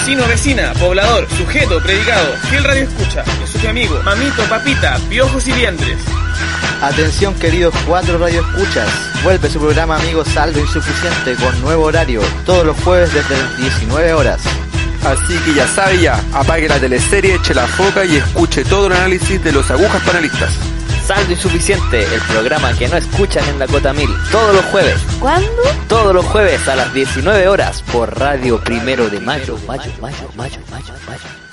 Vecino, vecina, poblador, sujeto, predicado, fiel radio escucha, su amigo, mamito, papita, piojos y liendres. Atención queridos cuatro radio escuchas, vuelve su programa amigo Saldo Insuficiente con nuevo horario, todos los jueves desde las 19 horas. Así que ya sabe ya, apague la teleserie, eche la foca y escuche todo el análisis de los agujas panelistas. Saldo Insuficiente, el programa que no escuchan en Dakota Mil, todos los jueves. ¿Cuándo? Todos los jueves a las 19 horas por Radio Primero de Mayo, Mayo, Mayo, Mayo, Mayo, Mayo.